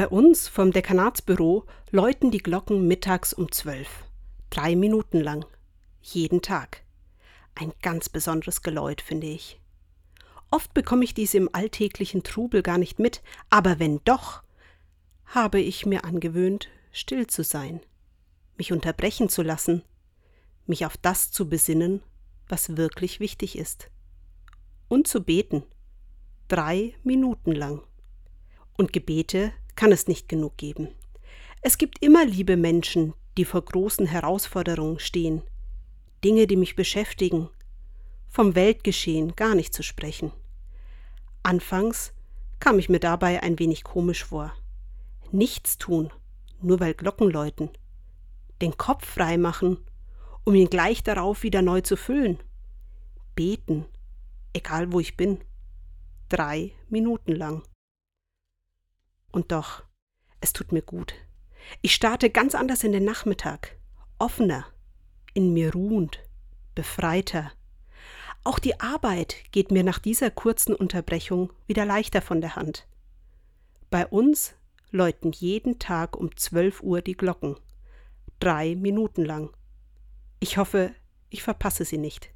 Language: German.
Bei uns vom Dekanatsbüro läuten die Glocken mittags um zwölf. Drei Minuten lang. Jeden Tag. Ein ganz besonderes Geläut, finde ich. Oft bekomme ich dies im alltäglichen Trubel gar nicht mit, aber wenn doch, habe ich mir angewöhnt, still zu sein, mich unterbrechen zu lassen, mich auf das zu besinnen, was wirklich wichtig ist. Und zu beten. Drei Minuten lang. Und Gebete kann es nicht genug geben. Es gibt immer liebe Menschen, die vor großen Herausforderungen stehen, Dinge, die mich beschäftigen, vom Weltgeschehen gar nicht zu sprechen. Anfangs kam ich mir dabei ein wenig komisch vor. Nichts tun, nur weil Glocken läuten. Den Kopf frei machen, um ihn gleich darauf wieder neu zu füllen. Beten, egal wo ich bin. Drei Minuten lang. Und doch, es tut mir gut. Ich starte ganz anders in den Nachmittag, offener, in mir ruhend, befreiter. Auch die Arbeit geht mir nach dieser kurzen Unterbrechung wieder leichter von der Hand. Bei uns läuten jeden Tag um 12 Uhr die Glocken. Drei Minuten lang. Ich hoffe, ich verpasse sie nicht.